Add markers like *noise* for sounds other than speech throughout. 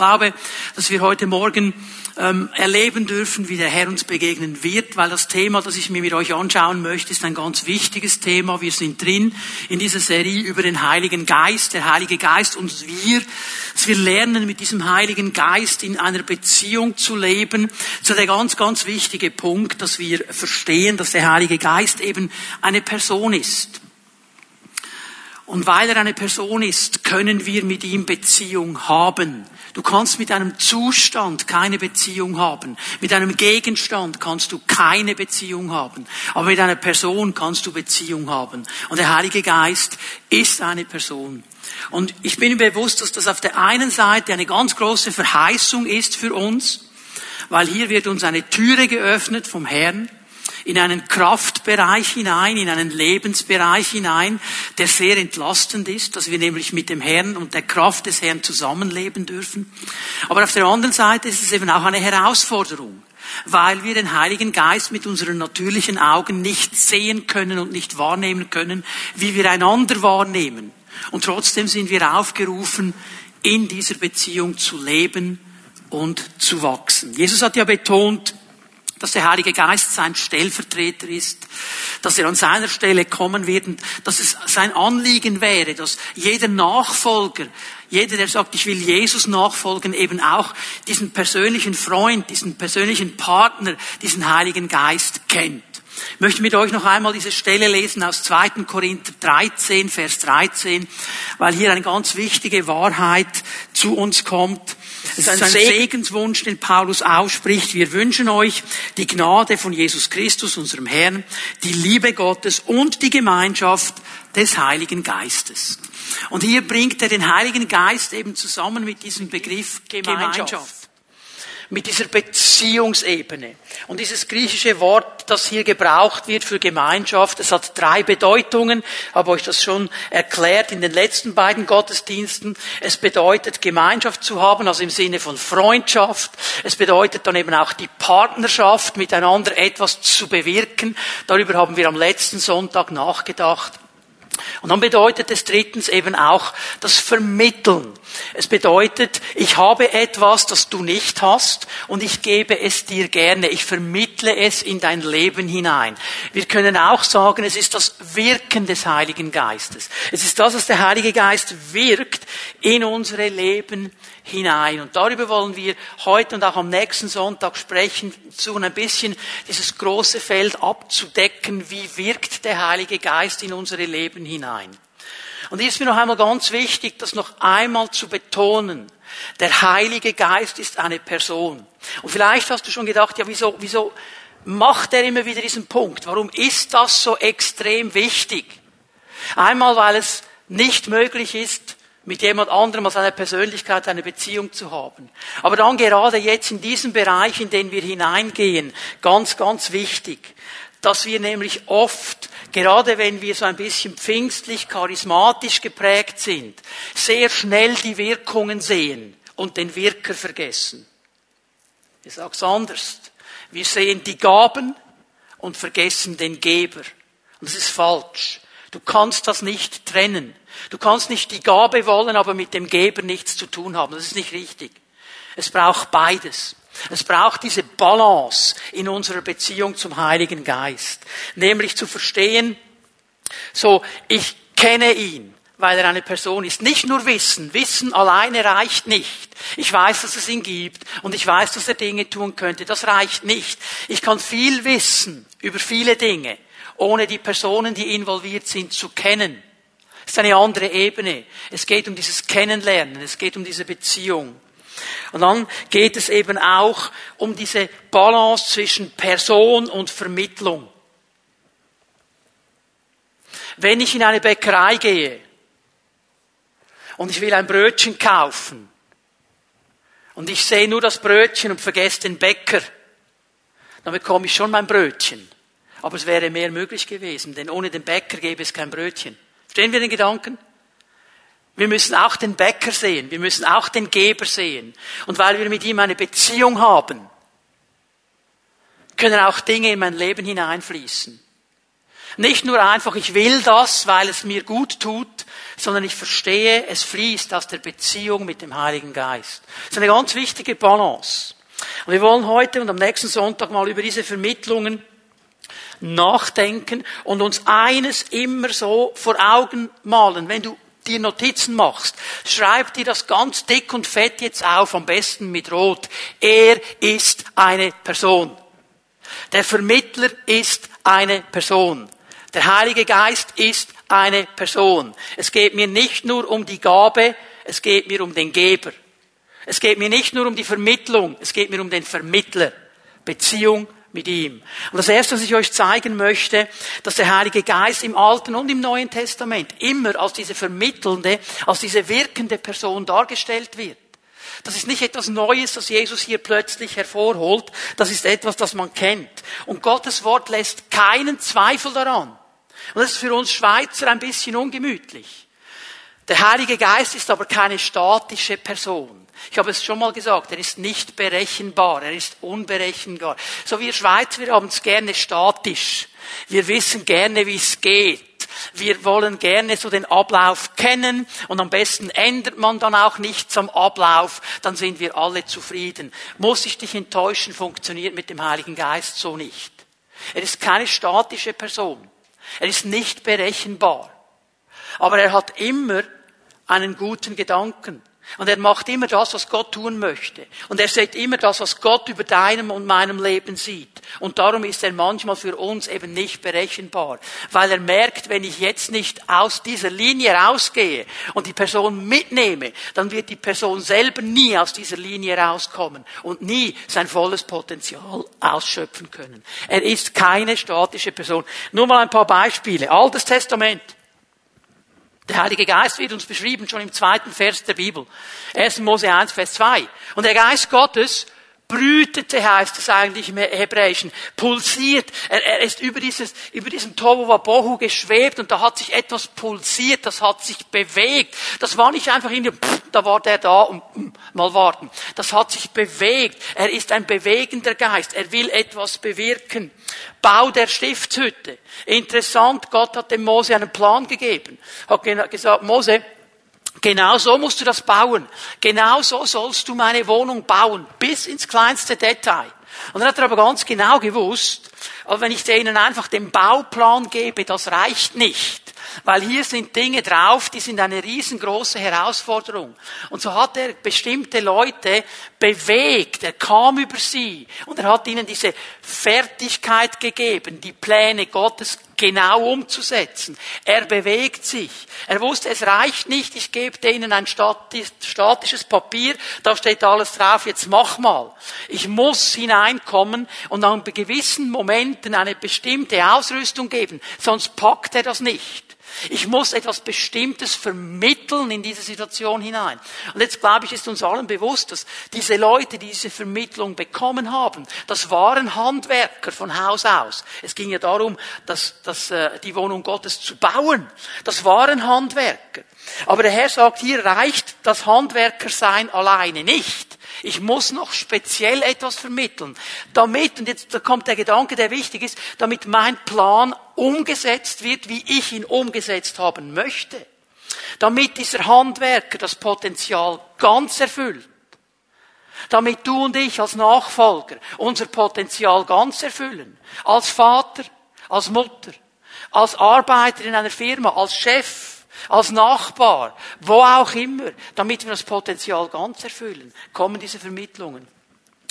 glaube, dass wir heute Morgen ähm, erleben dürfen, wie der Herr uns begegnen wird, weil das Thema, das ich mir mit euch anschauen möchte, ist ein ganz wichtiges Thema. Wir sind drin in dieser Serie über den Heiligen Geist, der Heilige Geist und wir, dass wir lernen, mit diesem Heiligen Geist in einer Beziehung zu leben. So der ganz, ganz wichtige Punkt, dass wir verstehen, dass der Heilige Geist eben eine Person ist. Und weil er eine Person ist, können wir mit ihm Beziehung haben. Du kannst mit einem Zustand keine Beziehung haben. Mit einem Gegenstand kannst du keine Beziehung haben. Aber mit einer Person kannst du Beziehung haben. Und der Heilige Geist ist eine Person. Und ich bin mir bewusst, dass das auf der einen Seite eine ganz große Verheißung ist für uns, weil hier wird uns eine Türe geöffnet vom Herrn in einen Kraftbereich hinein, in einen Lebensbereich hinein, der sehr entlastend ist, dass wir nämlich mit dem Herrn und der Kraft des Herrn zusammenleben dürfen. Aber auf der anderen Seite ist es eben auch eine Herausforderung weil wir den Heiligen Geist mit unseren natürlichen Augen nicht sehen können und nicht wahrnehmen können, wie wir einander wahrnehmen. Und trotzdem sind wir aufgerufen, in dieser Beziehung zu leben und zu wachsen. Jesus hat ja betont, dass der Heilige Geist sein Stellvertreter ist, dass er an seiner Stelle kommen wird und dass es sein Anliegen wäre, dass jeder Nachfolger, jeder, der sagt, ich will Jesus nachfolgen, eben auch diesen persönlichen Freund, diesen persönlichen Partner, diesen Heiligen Geist kennt. Ich möchte mit euch noch einmal diese Stelle lesen aus 2. Korinther 13, Vers 13, weil hier eine ganz wichtige Wahrheit zu uns kommt. Es ist ein Segenswunsch, den Paulus ausspricht. Wir wünschen euch die Gnade von Jesus Christus, unserem Herrn, die Liebe Gottes und die Gemeinschaft des Heiligen Geistes. Und hier bringt er den Heiligen Geist eben zusammen mit diesem Begriff Gemeinschaft mit dieser Beziehungsebene. Und dieses griechische Wort, das hier gebraucht wird für Gemeinschaft, es hat drei Bedeutungen, habe euch das schon erklärt in den letzten beiden Gottesdiensten. Es bedeutet Gemeinschaft zu haben, also im Sinne von Freundschaft. Es bedeutet dann eben auch die Partnerschaft, miteinander etwas zu bewirken. Darüber haben wir am letzten Sonntag nachgedacht. Und dann bedeutet es drittens eben auch das Vermitteln. Es bedeutet, ich habe etwas, das du nicht hast und ich gebe es dir gerne. Ich vermittle es in dein Leben hinein. Wir können auch sagen, es ist das Wirken des Heiligen Geistes. Es ist das, was der Heilige Geist wirkt in unsere Leben hinein. Und darüber wollen wir heute und auch am nächsten Sonntag sprechen, versuchen ein bisschen dieses große Feld abzudecken. Wie wirkt der Heilige Geist in unsere Leben hinein? Und hier ist mir noch einmal ganz wichtig, das noch einmal zu betonen. Der Heilige Geist ist eine Person. Und vielleicht hast du schon gedacht, ja, wieso, wieso macht er immer wieder diesen Punkt? Warum ist das so extrem wichtig? Einmal, weil es nicht möglich ist, mit jemand anderem als einer Persönlichkeit eine Beziehung zu haben. Aber dann gerade jetzt in diesem Bereich, in den wir hineingehen, ganz, ganz wichtig, dass wir nämlich oft, gerade wenn wir so ein bisschen pfingstlich, charismatisch geprägt sind, sehr schnell die Wirkungen sehen und den Wirker vergessen. Ich sag's anders. Wir sehen die Gaben und vergessen den Geber. Und das ist falsch. Du kannst das nicht trennen. Du kannst nicht die Gabe wollen, aber mit dem Geber nichts zu tun haben. Das ist nicht richtig. Es braucht beides. Es braucht diese Balance in unserer Beziehung zum Heiligen Geist. Nämlich zu verstehen, so, ich kenne ihn, weil er eine Person ist. Nicht nur Wissen. Wissen alleine reicht nicht. Ich weiß, dass es ihn gibt und ich weiß, dass er Dinge tun könnte. Das reicht nicht. Ich kann viel wissen über viele Dinge, ohne die Personen, die involviert sind, zu kennen. Das ist eine andere Ebene. Es geht um dieses Kennenlernen, es geht um diese Beziehung. Und dann geht es eben auch um diese Balance zwischen Person und Vermittlung. Wenn ich in eine Bäckerei gehe und ich will ein Brötchen kaufen und ich sehe nur das Brötchen und vergesse den Bäcker, dann bekomme ich schon mein Brötchen. Aber es wäre mehr möglich gewesen, denn ohne den Bäcker gäbe es kein Brötchen. Verstehen wir den Gedanken? Wir müssen auch den Bäcker sehen, wir müssen auch den Geber sehen. Und weil wir mit ihm eine Beziehung haben, können auch Dinge in mein Leben hineinfließen. Nicht nur einfach, ich will das, weil es mir gut tut, sondern ich verstehe, es fließt aus der Beziehung mit dem Heiligen Geist. Das ist eine ganz wichtige Balance. Und wir wollen heute und am nächsten Sonntag mal über diese Vermittlungen nachdenken und uns eines immer so vor Augen malen. Wenn du dir Notizen machst, schreib dir das ganz dick und fett jetzt auf, am besten mit Rot. Er ist eine Person. Der Vermittler ist eine Person. Der Heilige Geist ist eine Person. Es geht mir nicht nur um die Gabe, es geht mir um den Geber. Es geht mir nicht nur um die Vermittlung, es geht mir um den Vermittler. Beziehung mit ihm. Und das erste, was ich euch zeigen möchte, dass der Heilige Geist im Alten und im Neuen Testament immer als diese vermittelnde, als diese wirkende Person dargestellt wird. Das ist nicht etwas Neues, das Jesus hier plötzlich hervorholt. Das ist etwas, das man kennt. Und Gottes Wort lässt keinen Zweifel daran. Und das ist für uns Schweizer ein bisschen ungemütlich. Der Heilige Geist ist aber keine statische Person. Ich habe es schon mal gesagt, er ist nicht berechenbar, er ist unberechenbar. So wir Schweizer, wir haben es gerne statisch. Wir wissen gerne, wie es geht. Wir wollen gerne so den Ablauf kennen und am besten ändert man dann auch nichts am Ablauf, dann sind wir alle zufrieden. Muss ich dich enttäuschen, funktioniert mit dem Heiligen Geist so nicht. Er ist keine statische Person. Er ist nicht berechenbar. Aber er hat immer einen guten Gedanken. Und er macht immer das, was Gott tun möchte. Und er sieht immer das, was Gott über deinem und meinem Leben sieht. Und darum ist er manchmal für uns eben nicht berechenbar. Weil er merkt, wenn ich jetzt nicht aus dieser Linie rausgehe und die Person mitnehme, dann wird die Person selber nie aus dieser Linie rauskommen und nie sein volles Potenzial ausschöpfen können. Er ist keine statische Person. Nur mal ein paar Beispiele. Altes Testament. Der Heilige Geist wird uns beschrieben schon im zweiten Vers der Bibel. 1. Mose 1, Vers 2. Und der Geist Gottes brütete, heißt es eigentlich im Hebräischen, pulsiert. Er, er ist über dieses, über diesen Tohu Wabohu geschwebt und da hat sich etwas pulsiert, das hat sich bewegt. Das war nicht einfach in pff, da war der da und pff, mal warten. Das hat sich bewegt. Er ist ein bewegender Geist. Er will etwas bewirken. Bau der Stiftshütte. Interessant, Gott hat dem Mose einen Plan gegeben. Hat gesagt, Mose, Genau so musst du das bauen. Genau so sollst du meine Wohnung bauen. Bis ins kleinste Detail. Und dann hat er aber ganz genau gewusst, aber wenn ich denen einfach den Bauplan gebe, das reicht nicht. Weil hier sind Dinge drauf, die sind eine riesengroße Herausforderung. Und so hat er bestimmte Leute bewegt, er kam über sie und er hat ihnen diese Fertigkeit gegeben, die Pläne Gottes genau umzusetzen. Er bewegt sich. Er wusste, es reicht nicht, ich gebe denen ein statisches Papier, da steht alles drauf, jetzt mach mal. Ich muss hineinkommen und an gewissen Momenten eine bestimmte Ausrüstung geben, sonst packt er das nicht. Ich muss etwas Bestimmtes vermitteln in diese Situation hinein. Und jetzt glaube ich, ist uns allen bewusst, dass diese Leute, die diese Vermittlung bekommen haben, das waren Handwerker von Haus aus. Es ging ja darum, dass, dass, äh, die Wohnung Gottes zu bauen. Das waren Handwerker. Aber der Herr sagt, hier reicht das Handwerkersein alleine nicht. Ich muss noch speziell etwas vermitteln, damit, und jetzt kommt der Gedanke, der wichtig ist, damit mein Plan umgesetzt wird, wie ich ihn umgesetzt haben möchte. Damit dieser Handwerker das Potenzial ganz erfüllt. Damit du und ich als Nachfolger unser Potenzial ganz erfüllen. Als Vater, als Mutter, als Arbeiter in einer Firma, als Chef, als Nachbar, wo auch immer, damit wir das Potenzial ganz erfüllen, kommen diese Vermittlungen.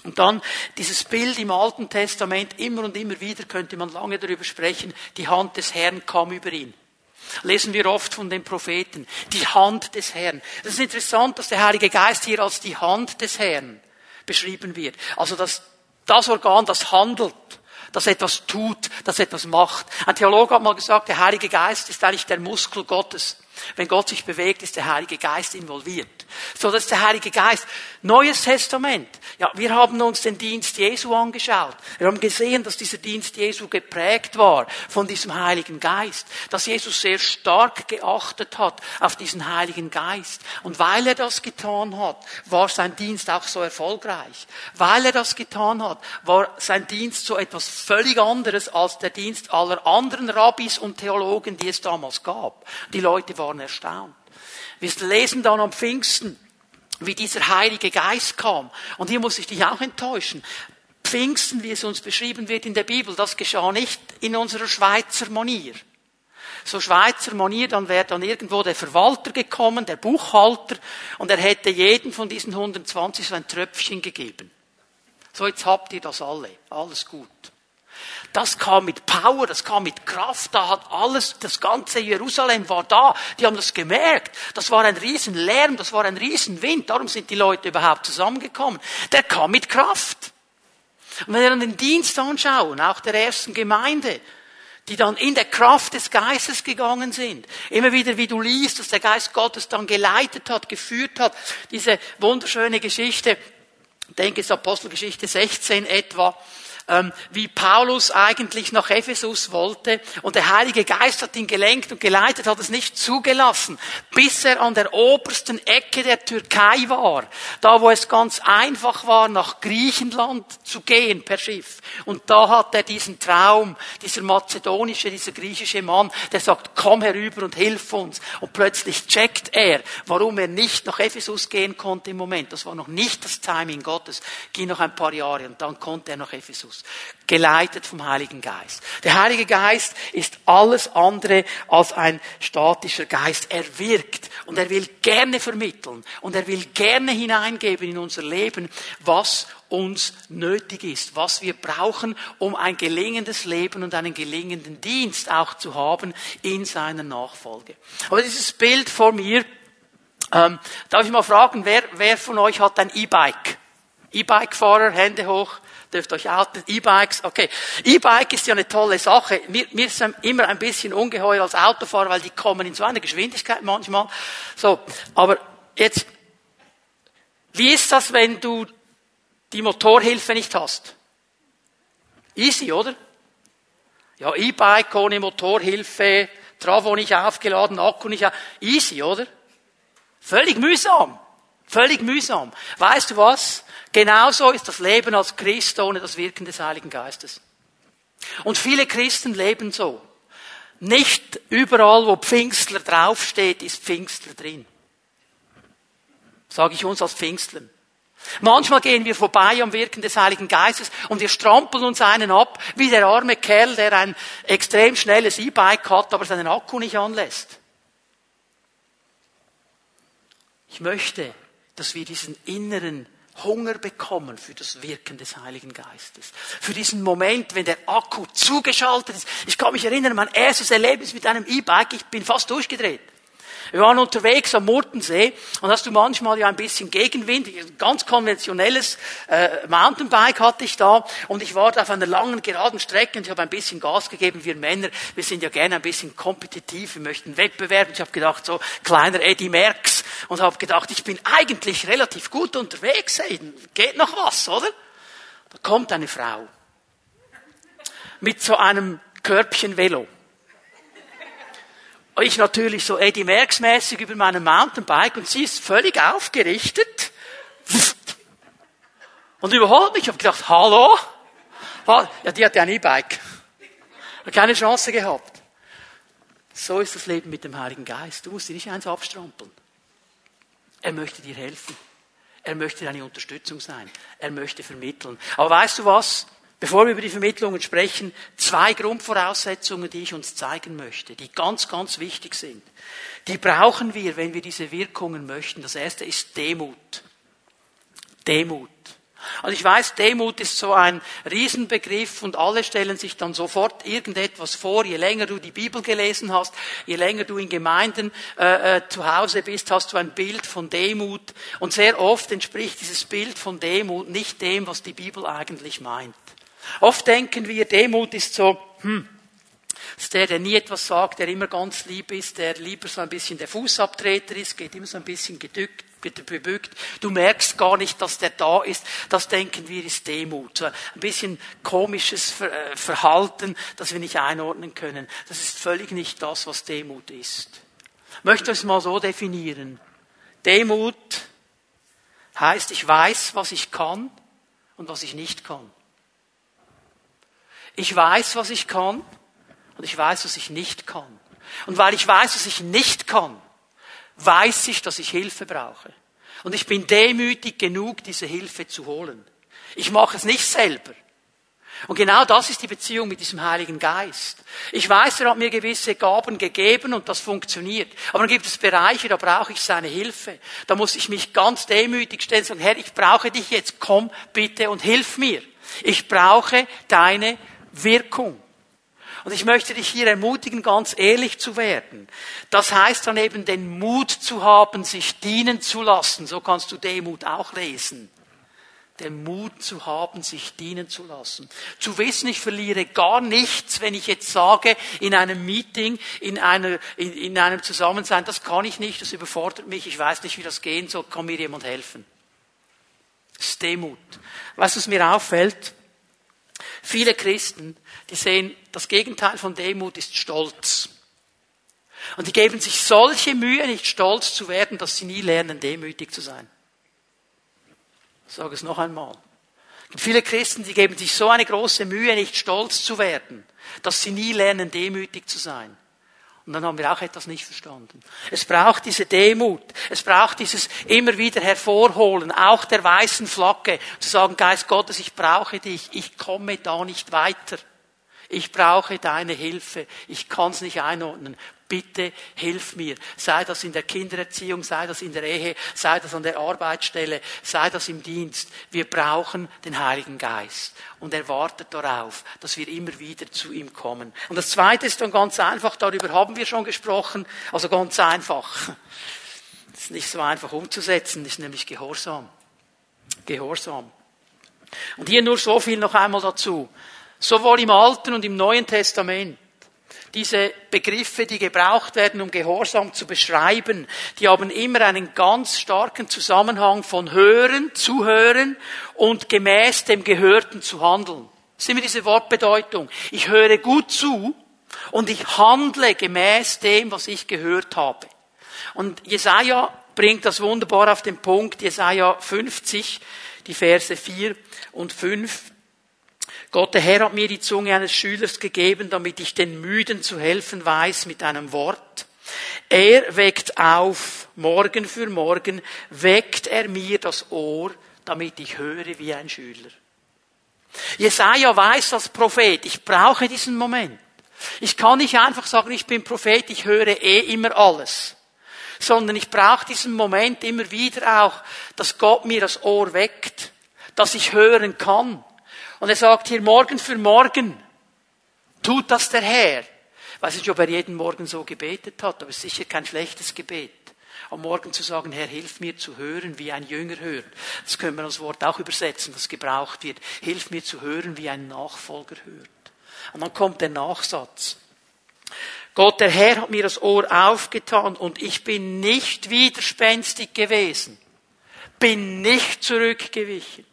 Und dann dieses Bild im Alten Testament, immer und immer wieder könnte man lange darüber sprechen, die Hand des Herrn kam über ihn. Lesen wir oft von den Propheten, die Hand des Herrn. Das ist interessant, dass der Heilige Geist hier als die Hand des Herrn beschrieben wird. Also das, das Organ, das handelt das etwas tut, das etwas macht. Ein Theologe hat mal gesagt, der Heilige Geist ist eigentlich der Muskel Gottes. Wenn Gott sich bewegt, ist der Heilige Geist involviert. So, das ist der Heilige Geist. Neues Testament. Ja, wir haben uns den Dienst Jesu angeschaut. Wir haben gesehen, dass dieser Dienst Jesu geprägt war von diesem Heiligen Geist. Dass Jesus sehr stark geachtet hat auf diesen Heiligen Geist. Und weil er das getan hat, war sein Dienst auch so erfolgreich. Weil er das getan hat, war sein Dienst so etwas völlig anderes als der Dienst aller anderen Rabbis und Theologen, die es damals gab. Die Leute waren erstaunt. Wir lesen dann am Pfingsten, wie dieser Heilige Geist kam. Und hier muss ich dich auch enttäuschen. Pfingsten, wie es uns beschrieben wird in der Bibel, das geschah nicht in unserer Schweizer Manier. So Schweizer Manier, dann wäre dann irgendwo der Verwalter gekommen, der Buchhalter, und er hätte jedem von diesen 120 so ein Tröpfchen gegeben. So, jetzt habt ihr das alle. Alles gut. Das kam mit Power, das kam mit Kraft, da hat alles, das ganze Jerusalem war da. Die haben das gemerkt. Das war ein Riesenlärm, das war ein Riesenwind. Darum sind die Leute überhaupt zusammengekommen. Der kam mit Kraft. Und wenn wir dann den Dienst anschauen, auch der ersten Gemeinde, die dann in der Kraft des Geistes gegangen sind. Immer wieder, wie du liest, dass der Geist Gottes dann geleitet hat, geführt hat. Diese wunderschöne Geschichte, ich denke es Apostelgeschichte 16 etwa, wie Paulus eigentlich nach Ephesus wollte und der Heilige Geist hat ihn gelenkt und geleitet, hat es nicht zugelassen, bis er an der obersten Ecke der Türkei war, da wo es ganz einfach war, nach Griechenland zu gehen per Schiff. Und da hat er diesen Traum, dieser mazedonische, dieser griechische Mann, der sagt, komm herüber und hilf uns. Und plötzlich checkt er, warum er nicht nach Ephesus gehen konnte im Moment. Das war noch nicht das Timing Gottes. Ging noch ein paar Jahre und dann konnte er nach Ephesus geleitet vom Heiligen Geist. Der Heilige Geist ist alles andere als ein statischer Geist. Er wirkt und er will gerne vermitteln und er will gerne hineingeben in unser Leben, was uns nötig ist, was wir brauchen, um ein gelingendes Leben und einen gelingenden Dienst auch zu haben in seiner Nachfolge. Aber dieses Bild vor mir, ähm, darf ich mal fragen, wer, wer von euch hat ein E-Bike? E-Bike-Fahrer, Hände hoch dürft euch outen. E-Bikes, okay. E-Bike ist ja eine tolle Sache. Mir, mir ist immer ein bisschen ungeheuer als Autofahrer, weil die kommen in so einer Geschwindigkeit manchmal. So, aber jetzt, wie ist das, wenn du die Motorhilfe nicht hast? Easy, oder? Ja, E-Bike ohne Motorhilfe, Travo nicht aufgeladen, Akku nicht auf. Easy, oder? Völlig mühsam. Völlig mühsam. Weißt du was? Genauso ist das Leben als Christ ohne das Wirken des Heiligen Geistes. Und viele Christen leben so. Nicht überall, wo Pfingstler draufsteht, ist Pfingstler drin. Sage ich uns als Pfingstlern. Manchmal gehen wir vorbei am Wirken des Heiligen Geistes und wir strampeln uns einen ab, wie der arme Kerl, der ein extrem schnelles E-Bike hat, aber seinen Akku nicht anlässt. Ich möchte, dass wir diesen inneren Hunger bekommen für das Wirken des Heiligen Geistes. Für diesen Moment, wenn der Akku zugeschaltet ist. Ich kann mich erinnern, mein erstes Erlebnis mit einem E-Bike, ich bin fast durchgedreht. Wir waren unterwegs am Murtensee und hast du manchmal ja ein bisschen Gegenwind. Ein ganz konventionelles äh, Mountainbike hatte ich da und ich war da auf einer langen geraden Strecke und ich habe ein bisschen Gas gegeben. Wir Männer, wir sind ja gerne ein bisschen kompetitiv, wir möchten Wettbewerben. Ich habe gedacht, so kleiner Eddie Merckx und habe gedacht, ich bin eigentlich relativ gut unterwegs. Ey, geht noch was, oder? Da kommt eine Frau mit so einem Körbchen Velo ich natürlich so Eddie Merckx mäßig über meinem Mountainbike und sie ist völlig aufgerichtet und überholt mich. Ich habe gedacht, hallo? Ja, die hatte ein E-Bike. Keine Chance gehabt. So ist das Leben mit dem Heiligen Geist. Du musst dir nicht eins abstrampeln. Er möchte dir helfen. Er möchte deine Unterstützung sein. Er möchte vermitteln. Aber weißt du was? Bevor wir über die Vermittlungen sprechen, zwei Grundvoraussetzungen, die ich uns zeigen möchte, die ganz, ganz wichtig sind. Die brauchen wir, wenn wir diese Wirkungen möchten. Das erste ist Demut. Demut. Also ich weiß, Demut ist so ein Riesenbegriff und alle stellen sich dann sofort irgendetwas vor. Je länger du die Bibel gelesen hast, je länger du in Gemeinden äh, äh, zu Hause bist, hast du ein Bild von Demut. Und sehr oft entspricht dieses Bild von Demut nicht dem, was die Bibel eigentlich meint. Oft denken wir, Demut ist so, hm, ist der, der nie etwas sagt, der immer ganz lieb ist, der lieber so ein bisschen der Fußabtreter ist, geht immer so ein bisschen gedückt. gebückt. Du merkst gar nicht, dass der da ist. Das denken wir ist Demut. Ein bisschen komisches äh, Verhalten, das wir nicht einordnen können. Das ist völlig nicht das, was Demut ist. Ich möchte es mal so definieren. Demut heißt, ich weiß, was ich kann und was ich nicht kann. Ich weiß, was ich kann und ich weiß, was ich nicht kann. Und weil ich weiß, was ich nicht kann, weiß ich, dass ich Hilfe brauche. Und ich bin demütig genug, diese Hilfe zu holen. Ich mache es nicht selber. Und genau das ist die Beziehung mit diesem Heiligen Geist. Ich weiß, er hat mir gewisse Gaben gegeben und das funktioniert. Aber dann gibt es Bereiche, da brauche ich seine Hilfe. Da muss ich mich ganz demütig stellen und sagen, Herr, ich brauche dich jetzt, komm bitte und hilf mir. Ich brauche deine Wirkung. Und ich möchte dich hier ermutigen, ganz ehrlich zu werden. Das heißt dann eben den Mut zu haben, sich dienen zu lassen. So kannst du Demut auch lesen. Den Mut zu haben, sich dienen zu lassen. Zu wissen, ich verliere gar nichts, wenn ich jetzt sage, in einem Meeting, in, einer, in, in einem Zusammensein, das kann ich nicht, das überfordert mich, ich weiß nicht, wie das gehen soll, kann mir jemand helfen. Das ist Demut. Was es mir auffällt, viele Christen die sehen, das Gegenteil von Demut ist Stolz. Und die geben sich solche Mühe, nicht stolz zu werden, dass sie nie lernen, demütig zu sein. Ich sage es noch einmal. Es viele Christen, die geben sich so eine große Mühe, nicht stolz zu werden, dass sie nie lernen, demütig zu sein. Und dann haben wir auch etwas nicht verstanden. Es braucht diese Demut. Es braucht dieses immer wieder hervorholen, auch der weißen Flagge, zu sagen, Geist Gottes, ich brauche dich, ich komme da nicht weiter. Ich brauche deine Hilfe. Ich kann es nicht einordnen. Bitte hilf mir. Sei das in der Kindererziehung, sei das in der Ehe, sei das an der Arbeitsstelle, sei das im Dienst. Wir brauchen den Heiligen Geist. Und er wartet darauf, dass wir immer wieder zu ihm kommen. Und das Zweite ist dann ganz einfach, darüber haben wir schon gesprochen, also ganz einfach. *laughs* Das ist nicht so einfach umzusetzen, ist nämlich Gehorsam. Gehorsam. Und hier nur so viel noch einmal dazu. Sowohl im Alten und im Neuen Testament. Diese Begriffe, die gebraucht werden, um Gehorsam zu beschreiben, die haben immer einen ganz starken Zusammenhang von Hören, Zuhören und gemäß dem Gehörten zu handeln. Das ist diese Wortbedeutung. Ich höre gut zu und ich handle gemäß dem, was ich gehört habe. Und Jesaja bringt das wunderbar auf den Punkt. Jesaja 50, die Verse 4 und 5. Gott, der Herr hat mir die Zunge eines Schülers gegeben, damit ich den Müden zu helfen weiß mit einem Wort. Er weckt auf, morgen für morgen, weckt er mir das Ohr, damit ich höre wie ein Schüler. Jesaja weiß als Prophet, ich brauche diesen Moment. Ich kann nicht einfach sagen, ich bin Prophet, ich höre eh immer alles. Sondern ich brauche diesen Moment immer wieder auch, dass Gott mir das Ohr weckt, dass ich hören kann. Und er sagt hier, morgen für morgen tut das der Herr. Ich weiß nicht, ob er jeden Morgen so gebetet hat, aber es ist sicher kein schlechtes Gebet. Am Morgen zu sagen, Herr, hilf mir zu hören, wie ein Jünger hört. Das können wir als Wort auch übersetzen, das gebraucht wird. Hilf mir zu hören, wie ein Nachfolger hört. Und dann kommt der Nachsatz. Gott, der Herr hat mir das Ohr aufgetan und ich bin nicht widerspenstig gewesen, bin nicht zurückgewichen.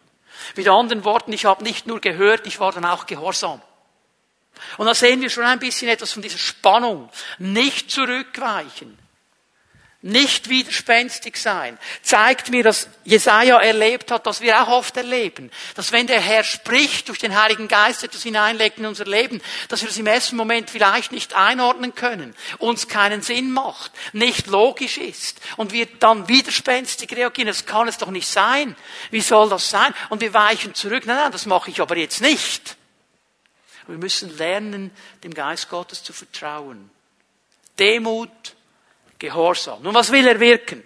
Mit anderen Worten, ich habe nicht nur gehört, ich war dann auch gehorsam. Und da sehen wir schon ein bisschen etwas von dieser Spannung. Nicht zurückweichen. Nicht widerspenstig sein. Zeigt mir, dass Jesaja erlebt hat, dass wir auch oft erleben. Dass wenn der Herr spricht, durch den Heiligen Geist etwas hineinlegt in unser Leben, dass wir es im ersten Moment vielleicht nicht einordnen können, uns keinen Sinn macht, nicht logisch ist und wir dann widerspenstig reagieren. Das kann es doch nicht sein. Wie soll das sein? Und wir weichen zurück. Nein, nein, das mache ich aber jetzt nicht. Wir müssen lernen, dem Geist Gottes zu vertrauen. Demut, Gehorsam. Nun, was will er wirken?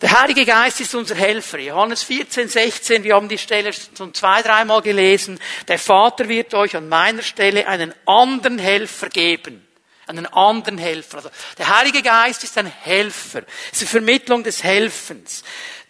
Der Heilige Geist ist unser Helfer. Johannes 14, 16, wir haben die Stelle schon zwei, dreimal gelesen. Der Vater wird euch an meiner Stelle einen anderen Helfer geben. einen anderen Helfer. Also der Heilige Geist ist ein Helfer. Es ist eine Vermittlung des Helfens.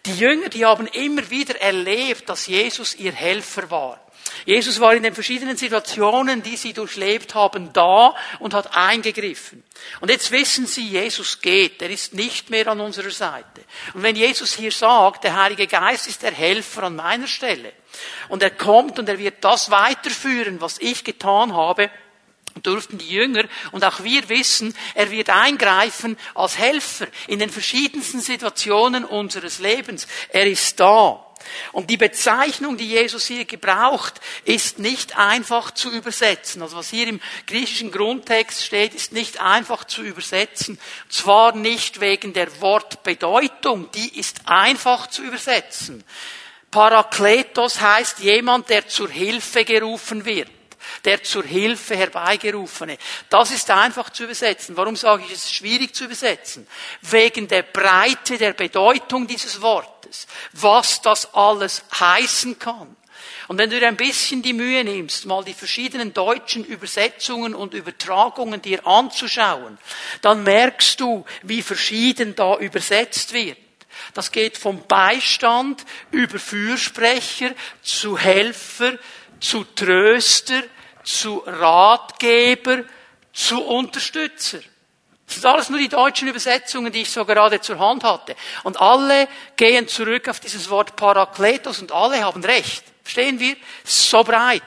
Die Jünger, die haben immer wieder erlebt, dass Jesus ihr Helfer war. Jesus war in den verschiedenen Situationen, die sie durchlebt haben, da und hat eingegriffen. Und jetzt wissen sie, Jesus geht, er ist nicht mehr an unserer Seite. Und wenn Jesus hier sagt, der Heilige Geist ist der Helfer an meiner Stelle, und er kommt und er wird das weiterführen, was ich getan habe, durften die Jünger und auch wir wissen, er wird eingreifen als Helfer in den verschiedensten Situationen unseres Lebens. Er ist da. Und die Bezeichnung, die Jesus hier gebraucht, ist nicht einfach zu übersetzen. Also was hier im griechischen Grundtext steht, ist nicht einfach zu übersetzen. Zwar nicht wegen der Wortbedeutung, die ist einfach zu übersetzen. Parakletos heißt jemand, der zur Hilfe gerufen wird der zur Hilfe herbeigerufene. Das ist einfach zu übersetzen. Warum sage ich, es ist schwierig zu übersetzen? Wegen der Breite der Bedeutung dieses Wortes. Was das alles heißen kann. Und wenn du dir ein bisschen die Mühe nimmst, mal die verschiedenen deutschen Übersetzungen und Übertragungen dir anzuschauen, dann merkst du, wie verschieden da übersetzt wird. Das geht vom Beistand über Fürsprecher zu Helfer, zu Tröster, zu Ratgeber, zu Unterstützer. Das sind alles nur die deutschen Übersetzungen, die ich so gerade zur Hand hatte. Und alle gehen zurück auf dieses Wort Parakletos und alle haben recht. Verstehen wir? So breit.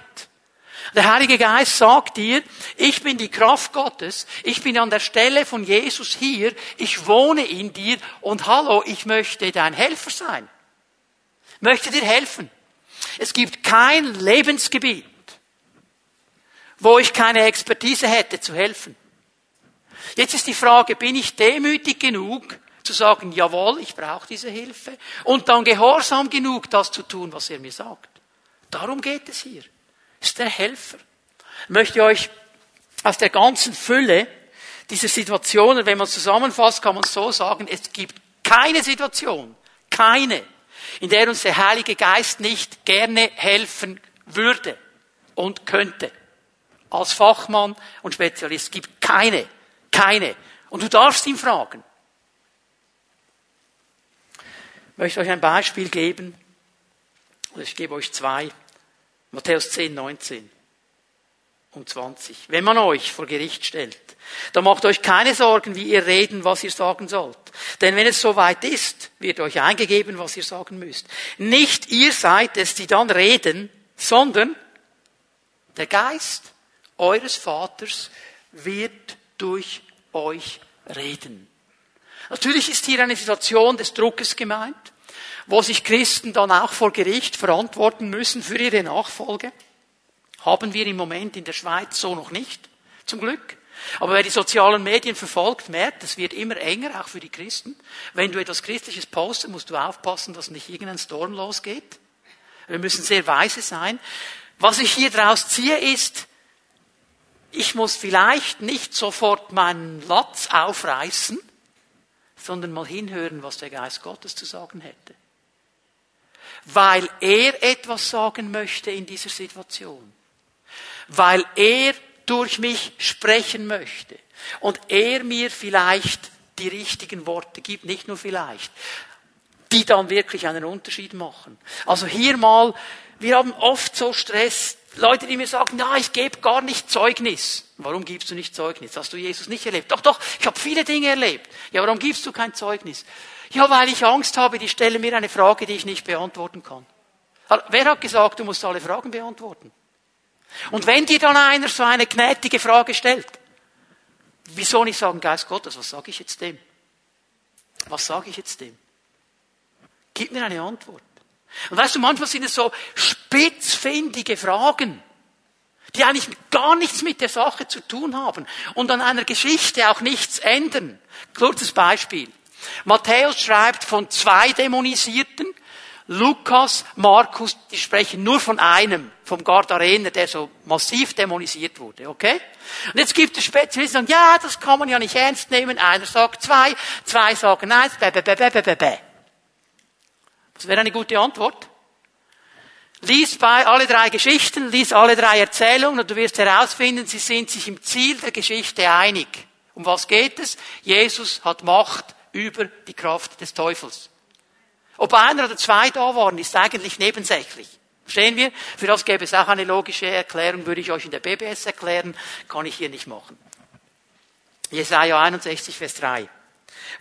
Der Heilige Geist sagt dir, ich bin die Kraft Gottes, ich bin an der Stelle von Jesus hier, ich wohne in dir und hallo, ich möchte dein Helfer sein. Möchte dir helfen. Es gibt kein Lebensgebiet, wo ich keine Expertise hätte zu helfen. Jetzt ist die Frage, bin ich demütig genug zu sagen, jawohl, ich brauche diese Hilfe und dann gehorsam genug, das zu tun, was er mir sagt. Darum geht es hier. Ist der Helfer. Ich möchte euch aus der ganzen Fülle dieser Situationen, wenn man zusammenfasst, kann man so sagen, es gibt keine Situation, keine, in der uns der Heilige Geist nicht gerne helfen würde und könnte als Fachmann und Spezialist. Es gibt keine, keine. Und du darfst ihn fragen. Ich möchte euch ein Beispiel geben. Ich gebe euch zwei. Matthäus 10, 19 und 20. Wenn man euch vor Gericht stellt, dann macht euch keine Sorgen, wie ihr reden, was ihr sagen sollt. Denn wenn es soweit ist, wird euch eingegeben, was ihr sagen müsst. Nicht ihr seid es, die dann reden, sondern der Geist eures Vaters wird durch euch reden. Natürlich ist hier eine Situation des Druckes gemeint, wo sich Christen dann auch vor Gericht verantworten müssen für ihre Nachfolge. Haben wir im Moment in der Schweiz so noch nicht, zum Glück. Aber wer die sozialen Medien verfolgt, merkt, es wird immer enger, auch für die Christen. Wenn du etwas Christliches postest, musst du aufpassen, dass nicht irgendein Storm losgeht. Wir müssen sehr weise sein. Was ich hier daraus ziehe, ist, ich muss vielleicht nicht sofort meinen Latz aufreißen, sondern mal hinhören, was der Geist Gottes zu sagen hätte. Weil er etwas sagen möchte in dieser Situation. Weil er durch mich sprechen möchte. Und er mir vielleicht die richtigen Worte gibt, nicht nur vielleicht, die dann wirklich einen Unterschied machen. Also hier mal, wir haben oft so Stress, Leute, die mir sagen, ja, ich gebe gar nicht Zeugnis. Warum gibst du nicht Zeugnis? Hast du Jesus nicht erlebt? Doch, doch, ich habe viele Dinge erlebt. Ja, warum gibst du kein Zeugnis? Ja, weil ich Angst habe, die stellen mir eine Frage, die ich nicht beantworten kann. Wer hat gesagt, du musst alle Fragen beantworten? Und wenn dir dann einer so eine gnädige Frage stellt, wieso nicht sagen, Geist Gottes, was sage ich jetzt dem? Was sage ich jetzt dem? Gib mir eine Antwort. Und weißt du, manchmal sind es so spitzfindige Fragen, die eigentlich gar nichts mit der Sache zu tun haben und an einer Geschichte auch nichts ändern. Kurzes Beispiel. Matthäus schreibt von zwei Dämonisierten. Lukas, Markus, die sprechen nur von einem, vom Gardarener, der so massiv dämonisiert wurde, okay? Und jetzt gibt es Spezialisten, die sagen, ja, das kann man ja nicht ernst nehmen. Einer sagt zwei, zwei sagen eins, bäh, bäh, bäh, bäh, bäh, bäh. Das wäre eine gute Antwort. Lies bei alle drei Geschichten, lies alle drei Erzählungen und du wirst herausfinden, sie sind sich im Ziel der Geschichte einig. Um was geht es? Jesus hat Macht über die Kraft des Teufels. Ob einer oder zwei da waren, ist eigentlich nebensächlich. Verstehen wir? Für das gäbe es auch eine logische Erklärung, würde ich euch in der BBS erklären, kann ich hier nicht machen. Jesaja 61, Vers 3.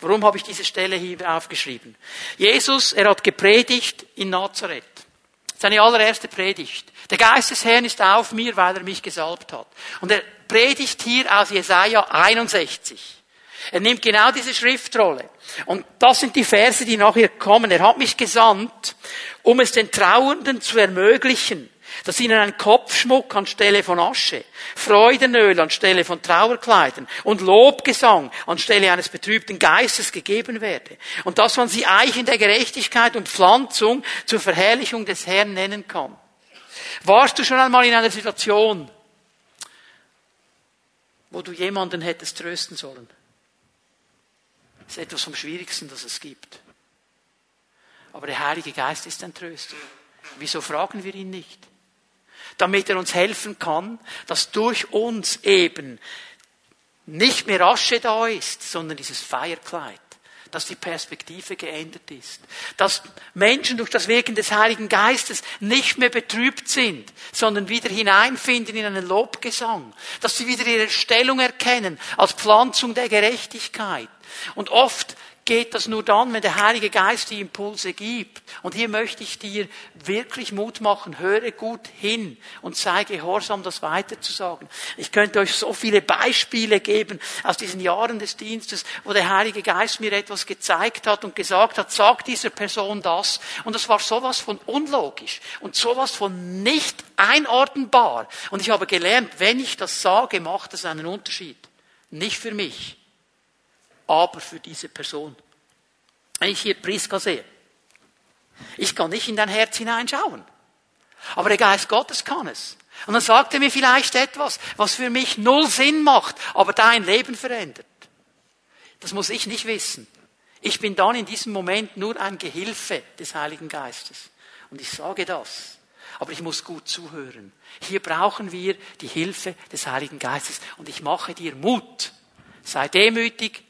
Warum habe ich diese Stelle hier aufgeschrieben? Jesus, er hat gepredigt in Nazareth. Seine allererste Predigt. Der Geist des Herrn ist auf mir, weil er mich gesalbt hat. Und er predigt hier aus Jesaja 61. Er nimmt genau diese Schriftrolle. Und das sind die Verse, die nachher kommen. Er hat mich gesandt, um es den Trauernden zu ermöglichen, dass ihnen ein Kopfschmuck anstelle von Asche, Freudenöl anstelle von Trauerkleidern und Lobgesang anstelle eines betrübten Geistes gegeben werde. Und dass man sie Eichen der Gerechtigkeit und Pflanzung zur Verherrlichung des Herrn nennen kann. Warst du schon einmal in einer Situation, wo du jemanden hättest trösten sollen? Das ist etwas vom Schwierigsten, das es gibt. Aber der Heilige Geist ist ein Tröster. Wieso fragen wir ihn nicht? Damit er uns helfen kann, dass durch uns eben nicht mehr Asche da ist, sondern dieses Feierkleid dass die Perspektive geändert ist. Dass Menschen durch das Wirken des Heiligen Geistes nicht mehr betrübt sind, sondern wieder hineinfinden in einen Lobgesang. Dass sie wieder ihre Stellung erkennen als Pflanzung der Gerechtigkeit. Und oft geht das nur dann, wenn der Heilige Geist die Impulse gibt. Und hier möchte ich dir wirklich Mut machen. Höre gut hin und sei gehorsam, das weiterzusagen. Ich könnte euch so viele Beispiele geben aus diesen Jahren des Dienstes, wo der Heilige Geist mir etwas gezeigt hat und gesagt hat, sag dieser Person das. Und das war sowas von unlogisch und sowas von nicht einordnbar. Und ich habe gelernt, wenn ich das sage, macht das einen Unterschied. Nicht für mich aber für diese Person. Wenn ich hier Priska sehe, ich kann nicht in dein Herz hineinschauen. Aber der Geist Gottes kann es. Und dann sagt er mir vielleicht etwas, was für mich null Sinn macht, aber dein Leben verändert. Das muss ich nicht wissen. Ich bin dann in diesem Moment nur ein Gehilfe des Heiligen Geistes. Und ich sage das. Aber ich muss gut zuhören. Hier brauchen wir die Hilfe des Heiligen Geistes. Und ich mache dir Mut. Sei demütig,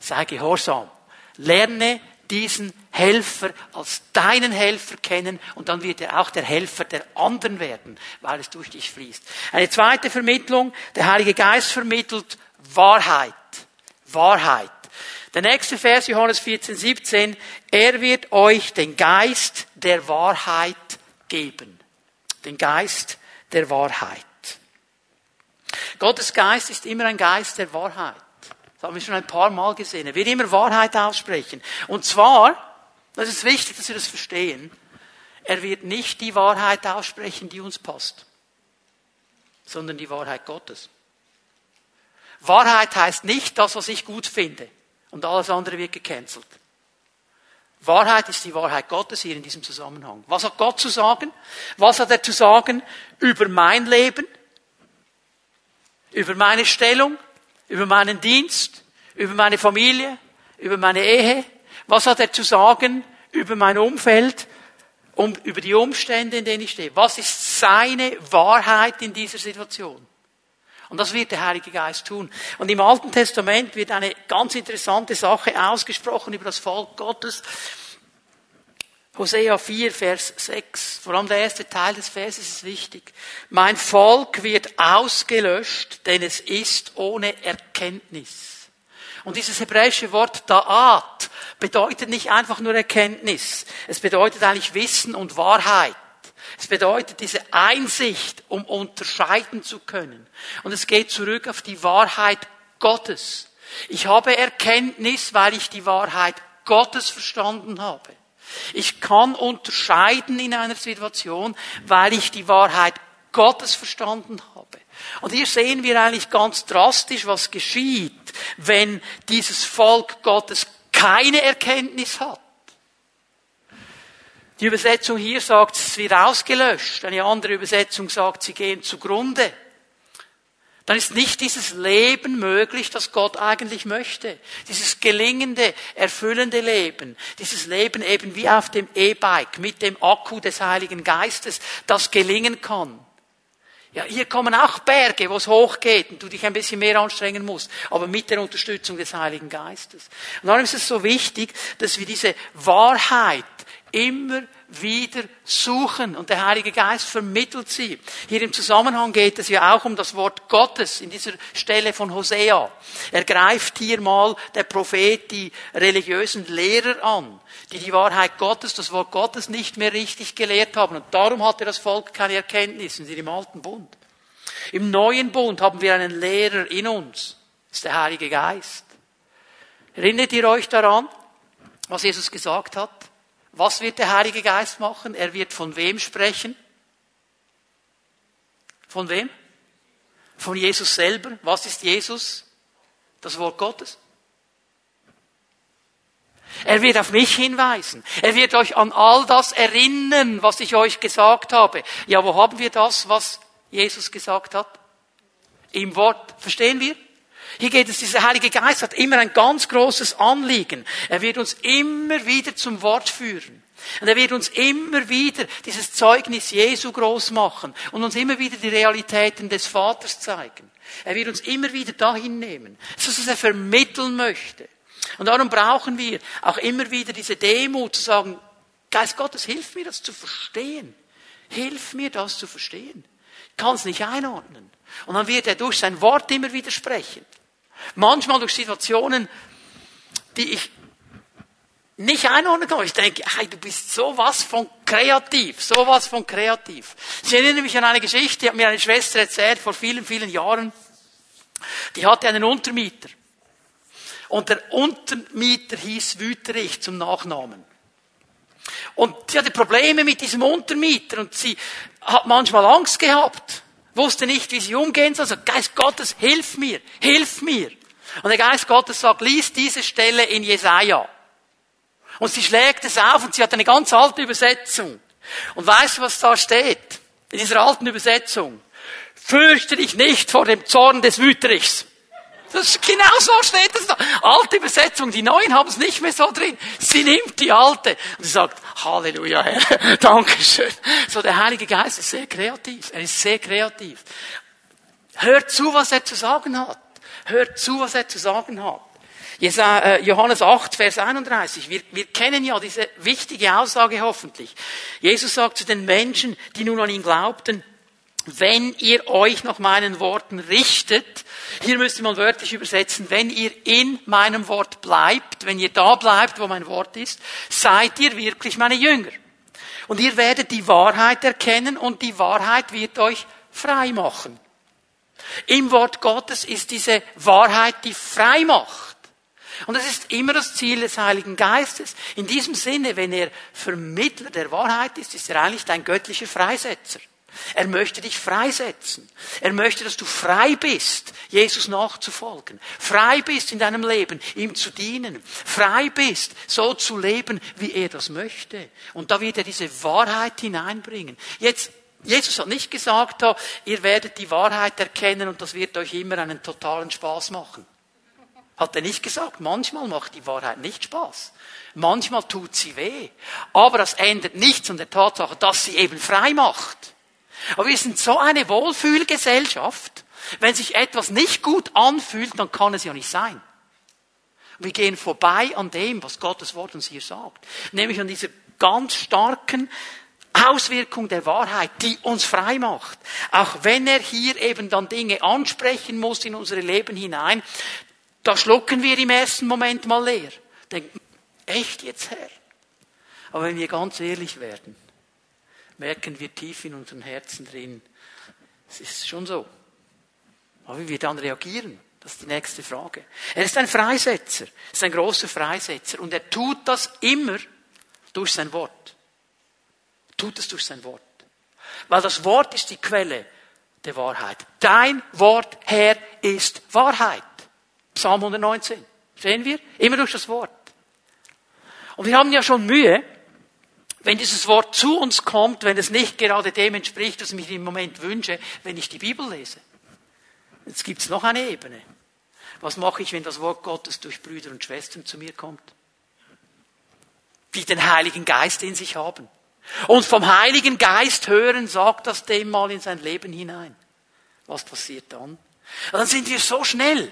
Sei gehorsam. Lerne diesen Helfer als deinen Helfer kennen und dann wird er auch der Helfer der anderen werden, weil es durch dich fließt. Eine zweite Vermittlung, der Heilige Geist vermittelt Wahrheit. Wahrheit. Der nächste Vers, Johannes 14, 17, er wird euch den Geist der Wahrheit geben. Den Geist der Wahrheit. Gottes Geist ist immer ein Geist der Wahrheit. Das haben wir schon ein paar Mal gesehen. Er wird immer Wahrheit aussprechen. Und zwar, das ist wichtig, dass wir das verstehen, er wird nicht die Wahrheit aussprechen, die uns passt, sondern die Wahrheit Gottes. Wahrheit heißt nicht das, was ich gut finde und alles andere wird gecancelt. Wahrheit ist die Wahrheit Gottes hier in diesem Zusammenhang. Was hat Gott zu sagen? Was hat er zu sagen über mein Leben? Über meine Stellung? Über meinen Dienst, über meine Familie, über meine Ehe? Was hat er zu sagen über mein Umfeld, um, über die Umstände, in denen ich stehe? Was ist seine Wahrheit in dieser Situation? Und das wird der Heilige Geist tun. Und im Alten Testament wird eine ganz interessante Sache ausgesprochen über das Volk Gottes. Hosea 4, Vers 6. Vor allem der erste Teil des Verses ist wichtig. Mein Volk wird ausgelöscht, denn es ist ohne Erkenntnis. Und dieses hebräische Wort Da'at bedeutet nicht einfach nur Erkenntnis. Es bedeutet eigentlich Wissen und Wahrheit. Es bedeutet diese Einsicht, um unterscheiden zu können. Und es geht zurück auf die Wahrheit Gottes. Ich habe Erkenntnis, weil ich die Wahrheit Gottes verstanden habe. Ich kann unterscheiden in einer Situation, weil ich die Wahrheit Gottes verstanden habe. Und hier sehen wir eigentlich ganz drastisch, was geschieht, wenn dieses Volk Gottes keine Erkenntnis hat. Die Übersetzung hier sagt, es wird ausgelöscht. Eine andere Übersetzung sagt, sie gehen zugrunde. Dann ist nicht dieses Leben möglich, das Gott eigentlich möchte. Dieses gelingende, erfüllende Leben. Dieses Leben eben wie auf dem E-Bike mit dem Akku des Heiligen Geistes, das gelingen kann. Ja, hier kommen auch Berge, wo es hochgeht und du dich ein bisschen mehr anstrengen musst, aber mit der Unterstützung des Heiligen Geistes. Und darum ist es so wichtig, dass wir diese Wahrheit immer wieder suchen und der Heilige Geist vermittelt sie. Hier im Zusammenhang geht es ja auch um das Wort Gottes in dieser Stelle von Hosea. Er greift hier mal der Prophet die religiösen Lehrer an, die die Wahrheit Gottes, das Wort Gottes nicht mehr richtig gelehrt haben und darum hatte das Volk keine Erkenntnis in im alten Bund. Im neuen Bund haben wir einen Lehrer in uns, das ist der Heilige Geist. Erinnert ihr euch daran, was Jesus gesagt hat? Was wird der Heilige Geist machen? Er wird von wem sprechen? Von wem? Von Jesus selber. Was ist Jesus? Das Wort Gottes. Er wird auf mich hinweisen. Er wird euch an all das erinnern, was ich euch gesagt habe. Ja, wo haben wir das, was Jesus gesagt hat? Im Wort. Verstehen wir? Hier geht es, dieser Heilige Geist hat immer ein ganz großes Anliegen. Er wird uns immer wieder zum Wort führen. Und er wird uns immer wieder dieses Zeugnis Jesu groß machen und uns immer wieder die Realitäten des Vaters zeigen. Er wird uns immer wieder dahin nehmen. Das ist, was er vermitteln möchte. Und darum brauchen wir auch immer wieder diese Demut zu sagen, Geist Gottes, hilf mir das zu verstehen. Hilf mir das zu verstehen. Ich kann es nicht einordnen. Und dann wird er durch sein Wort immer wieder sprechen. Manchmal durch Situationen, die ich nicht einordnen kann. Ich denke, hey, du bist sowas von kreativ, sowas von kreativ. Ich erinnere mich an eine Geschichte, die hat mir eine Schwester erzählt vor vielen, vielen Jahren. Die hatte einen Untermieter. Und der Untermieter hieß Wüterich zum Nachnamen. Und sie hatte Probleme mit diesem Untermieter und sie hat manchmal Angst gehabt wusste nicht, wie sie umgehen soll. Sagt, Geist Gottes, hilf mir, hilf mir. Und der Geist Gottes sagt, lies diese Stelle in Jesaja. Und sie schlägt es auf und sie hat eine ganz alte Übersetzung. Und weißt du, was da steht? In dieser alten Übersetzung. Fürchte dich nicht vor dem Zorn des Wüterichs. Das genau so steht es da. Alte Übersetzung, die neuen haben es nicht mehr so drin. Sie nimmt die alte und sie sagt, Halleluja, Herr, *laughs* Dankeschön. So, der Heilige Geist ist sehr kreativ. Er ist sehr kreativ. Hört zu, was er zu sagen hat. Hört zu, was er zu sagen hat. Äh, Johannes 8, Vers 31. Wir, wir kennen ja diese wichtige Aussage hoffentlich. Jesus sagt zu den Menschen, die nun an ihn glaubten, wenn ihr euch nach meinen Worten richtet, hier müsste man wörtlich übersetzen, wenn ihr in meinem Wort bleibt, wenn ihr da bleibt, wo mein Wort ist, seid ihr wirklich meine Jünger. Und ihr werdet die Wahrheit erkennen und die Wahrheit wird euch frei machen. Im Wort Gottes ist diese Wahrheit, die frei macht. Und das ist immer das Ziel des Heiligen Geistes. In diesem Sinne, wenn er Vermittler der Wahrheit ist, ist er eigentlich dein göttlicher Freisetzer. Er möchte dich freisetzen. Er möchte, dass du frei bist, Jesus nachzufolgen. Frei bist in deinem Leben, ihm zu dienen. Frei bist, so zu leben, wie er das möchte. Und da wird er diese Wahrheit hineinbringen. Jetzt, Jesus hat nicht gesagt, ihr werdet die Wahrheit erkennen und das wird euch immer einen totalen Spaß machen. Hat er nicht gesagt. Manchmal macht die Wahrheit nicht Spaß. Manchmal tut sie weh. Aber das ändert nichts an der Tatsache, dass sie eben frei macht. Aber wir sind so eine Wohlfühlgesellschaft. Wenn sich etwas nicht gut anfühlt, dann kann es ja nicht sein. Wir gehen vorbei an dem, was Gottes Wort uns hier sagt. Nämlich an dieser ganz starken Auswirkung der Wahrheit, die uns frei macht. Auch wenn er hier eben dann Dinge ansprechen muss in unser Leben hinein, da schlucken wir im ersten Moment mal leer. Denken, echt jetzt, Herr? Aber wenn wir ganz ehrlich werden, merken wir tief in unserem Herzen drin, es ist schon so. Aber wie wir dann reagieren, das ist die nächste Frage. Er ist ein Freisetzer, ist ein großer Freisetzer und er tut das immer durch sein Wort. Tut es durch sein Wort. Weil das Wort ist die Quelle der Wahrheit. Dein Wort, Herr, ist Wahrheit. Psalm 119. Sehen wir? Immer durch das Wort. Und wir haben ja schon Mühe, wenn dieses Wort zu uns kommt, wenn es nicht gerade dem entspricht, was ich mir im Moment wünsche, wenn ich die Bibel lese. Jetzt gibt's noch eine Ebene. Was mache ich, wenn das Wort Gottes durch Brüder und Schwestern zu mir kommt? Die den Heiligen Geist in sich haben. Und vom Heiligen Geist hören, sagt das dem mal in sein Leben hinein. Was passiert dann? Dann sind wir so schnell.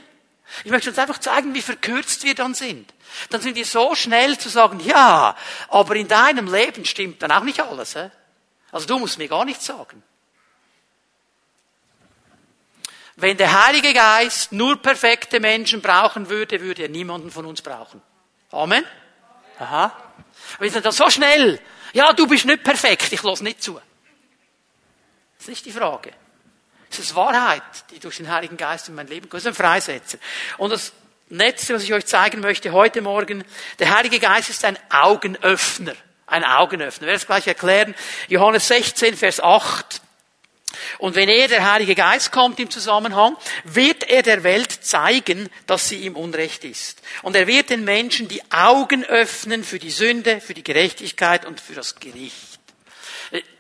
Ich möchte uns einfach zeigen, wie verkürzt wir dann sind. Dann sind wir so schnell zu sagen, ja, aber in deinem Leben stimmt dann auch nicht alles. He? Also du musst mir gar nichts sagen. Wenn der Heilige Geist nur perfekte Menschen brauchen würde, würde er niemanden von uns brauchen. Amen? Aha. Wir sind dann so schnell. Ja, du bist nicht perfekt, ich lass nicht zu. Das ist nicht die Frage. Es ist Wahrheit, die durch den Heiligen Geist in mein Leben kommt. Das ist ein Freisetzer. Und das Letzte, was ich euch zeigen möchte heute Morgen, der Heilige Geist ist ein Augenöffner. Ein Augenöffner. Ich werde es gleich erklären. Johannes 16, Vers 8. Und wenn er, der Heilige Geist, kommt im Zusammenhang, wird er der Welt zeigen, dass sie ihm Unrecht ist. Und er wird den Menschen die Augen öffnen für die Sünde, für die Gerechtigkeit und für das Gericht.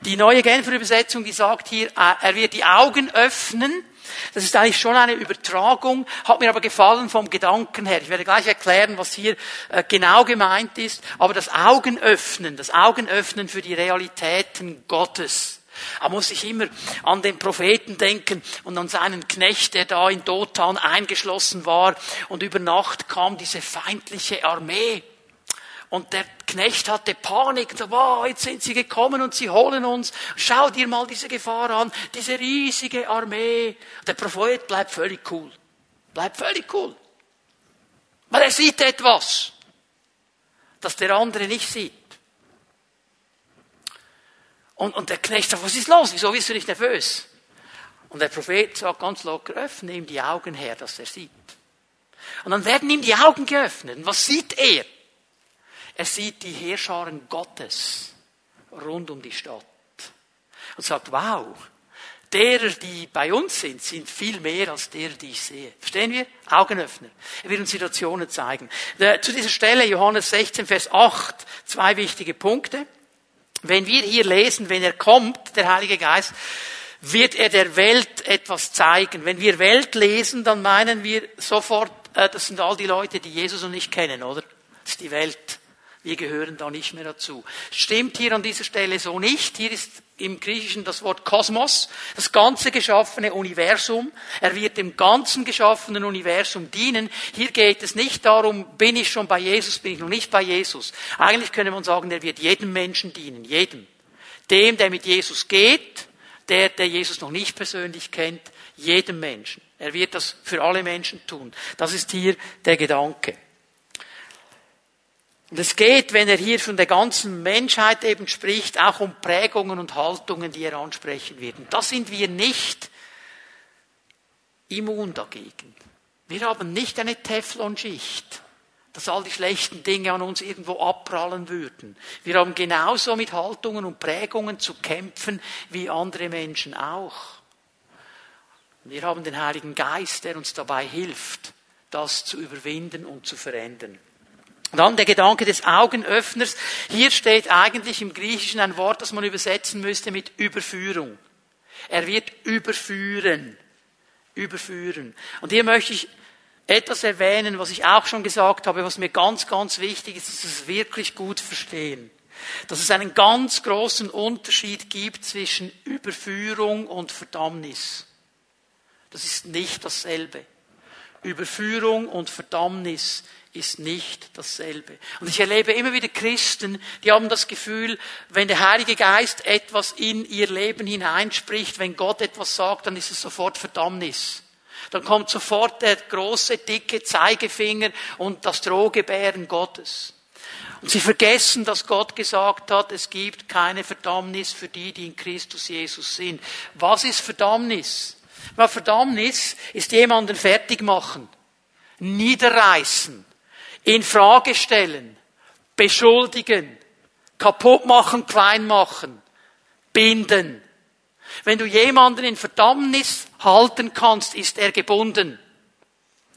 Die neue Genfer Übersetzung, die sagt hier, äh, er wird die Augen öffnen. Das ist eigentlich schon eine Übertragung, hat mir aber gefallen vom Gedanken her. Ich werde gleich erklären, was hier äh, genau gemeint ist. Aber das Augen öffnen, das Augen öffnen für die Realitäten Gottes. Da muss ich immer an den Propheten denken und an seinen Knecht, der da in Dothan eingeschlossen war und über Nacht kam diese feindliche Armee. Und der Knecht hatte Panik. Wow, jetzt sind sie gekommen und sie holen uns. Schau dir mal diese Gefahr an. Diese riesige Armee. Der Prophet bleibt völlig cool. Bleibt völlig cool. Weil er sieht etwas, das der andere nicht sieht. Und, und der Knecht sagt, was ist los? Wieso bist du nicht nervös? Und der Prophet sagt ganz locker, öffne ihm die Augen her, dass er sieht. Und dann werden ihm die Augen geöffnet. Und was sieht er? Er sieht die Heerscharen Gottes rund um die Stadt. Und sagt, wow, derer, die bei uns sind, sind viel mehr als derer, die ich sehe. Verstehen wir? Augenöffner. Er wird uns Situationen zeigen. Zu dieser Stelle, Johannes 16, Vers 8, zwei wichtige Punkte. Wenn wir hier lesen, wenn er kommt, der Heilige Geist, wird er der Welt etwas zeigen. Wenn wir Welt lesen, dann meinen wir sofort, äh, das sind all die Leute, die Jesus noch nicht kennen, oder? Das ist die Welt. Wir gehören da nicht mehr dazu. Stimmt hier an dieser Stelle so nicht. Hier ist im Griechischen das Wort Kosmos, das ganze geschaffene Universum. Er wird dem ganzen geschaffenen Universum dienen. Hier geht es nicht darum, bin ich schon bei Jesus, bin ich noch nicht bei Jesus. Eigentlich könnte man sagen, er wird jedem Menschen dienen, jedem. Dem, der mit Jesus geht, der, der Jesus noch nicht persönlich kennt, jedem Menschen. Er wird das für alle Menschen tun. Das ist hier der Gedanke. Und es geht, wenn er hier von der ganzen Menschheit eben spricht, auch um Prägungen und Haltungen, die er ansprechen wird. Und da sind wir nicht immun dagegen. Wir haben nicht eine Teflonschicht, dass all die schlechten Dinge an uns irgendwo abprallen würden. Wir haben genauso mit Haltungen und Prägungen zu kämpfen wie andere Menschen auch. Wir haben den Heiligen Geist, der uns dabei hilft, das zu überwinden und zu verändern. Dann der Gedanke des Augenöffners. Hier steht eigentlich im Griechischen ein Wort, das man übersetzen müsste mit Überführung. Er wird überführen. Überführen. Und hier möchte ich etwas erwähnen, was ich auch schon gesagt habe, was mir ganz, ganz wichtig ist, dass wir es wirklich gut verstehen. Dass es einen ganz großen Unterschied gibt zwischen Überführung und Verdammnis. Das ist nicht dasselbe. Überführung und Verdammnis ist nicht dasselbe. Und ich erlebe immer wieder Christen, die haben das Gefühl, wenn der Heilige Geist etwas in ihr Leben hineinspricht, wenn Gott etwas sagt, dann ist es sofort Verdammnis. Dann kommt sofort der große, dicke Zeigefinger und das Drohgebären Gottes. Und sie vergessen, dass Gott gesagt hat, es gibt keine Verdammnis für die, die in Christus Jesus sind. Was ist Verdammnis? Verdammnis ist jemanden fertig machen, niederreißen, in Frage stellen, beschuldigen, kaputt machen, klein machen, binden. Wenn du jemanden in Verdammnis halten kannst, ist er gebunden.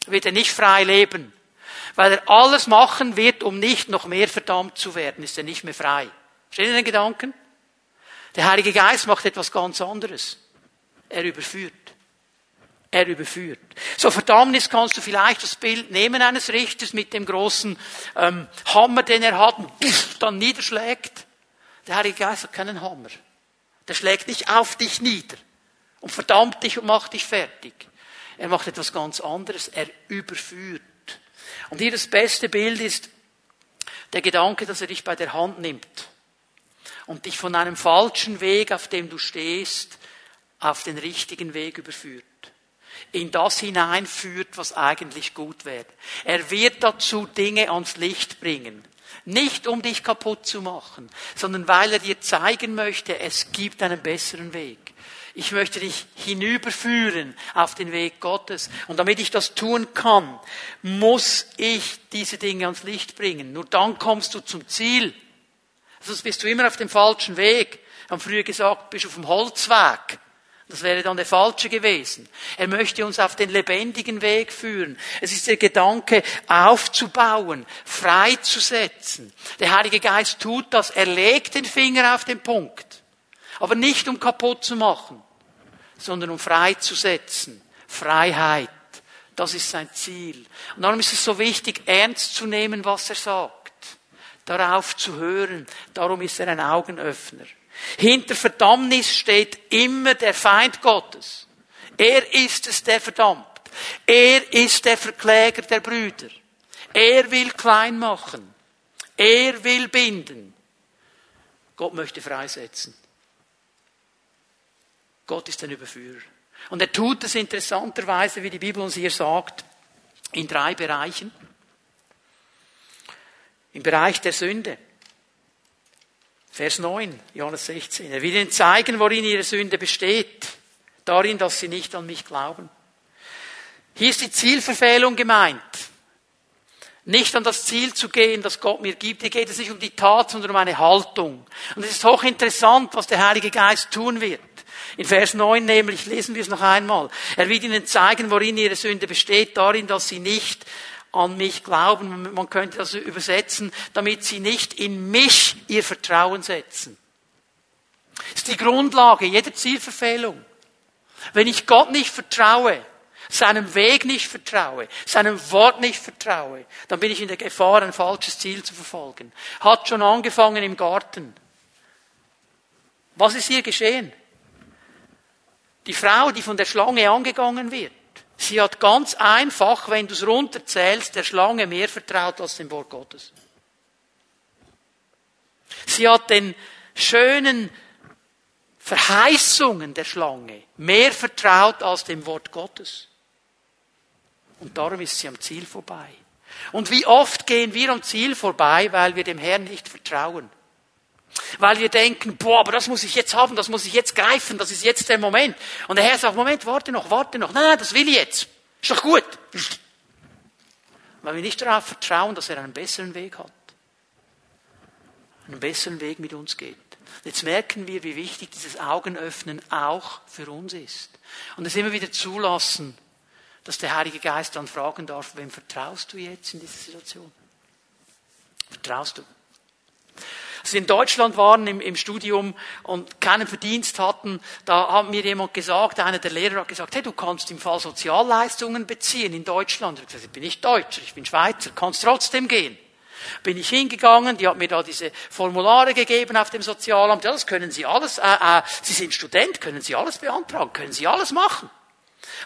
Wird er nicht frei leben. Weil er alles machen wird, um nicht noch mehr verdammt zu werden, ist er nicht mehr frei. Versteht ihr den Gedanken? Der Heilige Geist macht etwas ganz anderes. Er überführt. Er überführt. So Verdammnis kannst du vielleicht das Bild nehmen eines Richters mit dem großen ähm, Hammer, den er hat, und dann niederschlägt. Der Heilige Geist hat keinen Hammer. Der schlägt nicht auf dich nieder und verdammt dich und macht dich fertig. Er macht etwas ganz anderes. Er überführt. Und hier das beste Bild ist der Gedanke, dass er dich bei der Hand nimmt und dich von einem falschen Weg, auf dem du stehst, auf den richtigen Weg überführt in das hineinführt, was eigentlich gut wäre. Er wird dazu Dinge ans Licht bringen. Nicht um dich kaputt zu machen, sondern weil er dir zeigen möchte, es gibt einen besseren Weg. Ich möchte dich hinüberführen auf den Weg Gottes. Und damit ich das tun kann, muss ich diese Dinge ans Licht bringen. Nur dann kommst du zum Ziel. Sonst bist du immer auf dem falschen Weg. Wir haben früher gesagt, bist auf dem Holzweg. Das wäre dann der falsche gewesen. Er möchte uns auf den lebendigen Weg führen. Es ist der Gedanke, aufzubauen, freizusetzen. Der Heilige Geist tut das. Er legt den Finger auf den Punkt. Aber nicht um kaputt zu machen, sondern um freizusetzen. Freiheit. Das ist sein Ziel. Und darum ist es so wichtig, ernst zu nehmen, was er sagt. Darauf zu hören. Darum ist er ein Augenöffner. Hinter Verdammnis steht immer der Feind Gottes. Er ist es, der verdammt. Er ist der Verkläger der Brüder. Er will klein machen. Er will binden. Gott möchte freisetzen. Gott ist ein Überführer. Und er tut es interessanterweise, wie die Bibel uns hier sagt, in drei Bereichen. Im Bereich der Sünde. Vers 9, Johannes 16. Er will ihnen zeigen, worin ihre Sünde besteht. Darin, dass sie nicht an mich glauben. Hier ist die Zielverfehlung gemeint. Nicht an das Ziel zu gehen, das Gott mir gibt. Hier geht es nicht um die Tat, sondern um eine Haltung. Und es ist hochinteressant, was der Heilige Geist tun wird. In Vers 9 nämlich lesen wir es noch einmal. Er wird ihnen zeigen, worin ihre Sünde besteht, darin, dass sie nicht an mich glauben. Man könnte das übersetzen, damit sie nicht in mich ihr Vertrauen setzen. Das ist die Grundlage jeder Zielverfehlung. Wenn ich Gott nicht vertraue, seinem Weg nicht vertraue, seinem Wort nicht vertraue, dann bin ich in der Gefahr, ein falsches Ziel zu verfolgen. Hat schon angefangen im Garten. Was ist hier geschehen? Die Frau, die von der Schlange angegangen wird, Sie hat ganz einfach, wenn du es runterzählst, der Schlange mehr vertraut als dem Wort Gottes. Sie hat den schönen Verheißungen der Schlange mehr vertraut als dem Wort Gottes. Und darum ist sie am Ziel vorbei. Und wie oft gehen wir am Ziel vorbei, weil wir dem Herrn nicht vertrauen? Weil wir denken, boah, aber das muss ich jetzt haben, das muss ich jetzt greifen, das ist jetzt der Moment. Und der Herr sagt, Moment, warte noch, warte noch. Nein, nein, das will ich jetzt. Ist doch gut. Weil wir nicht darauf vertrauen, dass er einen besseren Weg hat. Einen besseren Weg mit uns geht. Jetzt merken wir, wie wichtig dieses Augenöffnen auch für uns ist. Und es immer wieder zulassen, dass der Heilige Geist dann fragen darf, wem vertraust du jetzt in dieser Situation? Vertraust du? Als wir in Deutschland waren im, im Studium und keinen Verdienst hatten, da hat mir jemand gesagt, einer der Lehrer hat gesagt, hey, du kannst im Fall Sozialleistungen beziehen in Deutschland. Ich, gesagt, ich bin nicht Deutscher, ich bin Schweizer, kannst trotzdem gehen. Bin ich hingegangen, die hat mir da diese Formulare gegeben auf dem Sozialamt. Ja, das können Sie alles, äh, äh, Sie sind Student, können Sie alles beantragen, können Sie alles machen.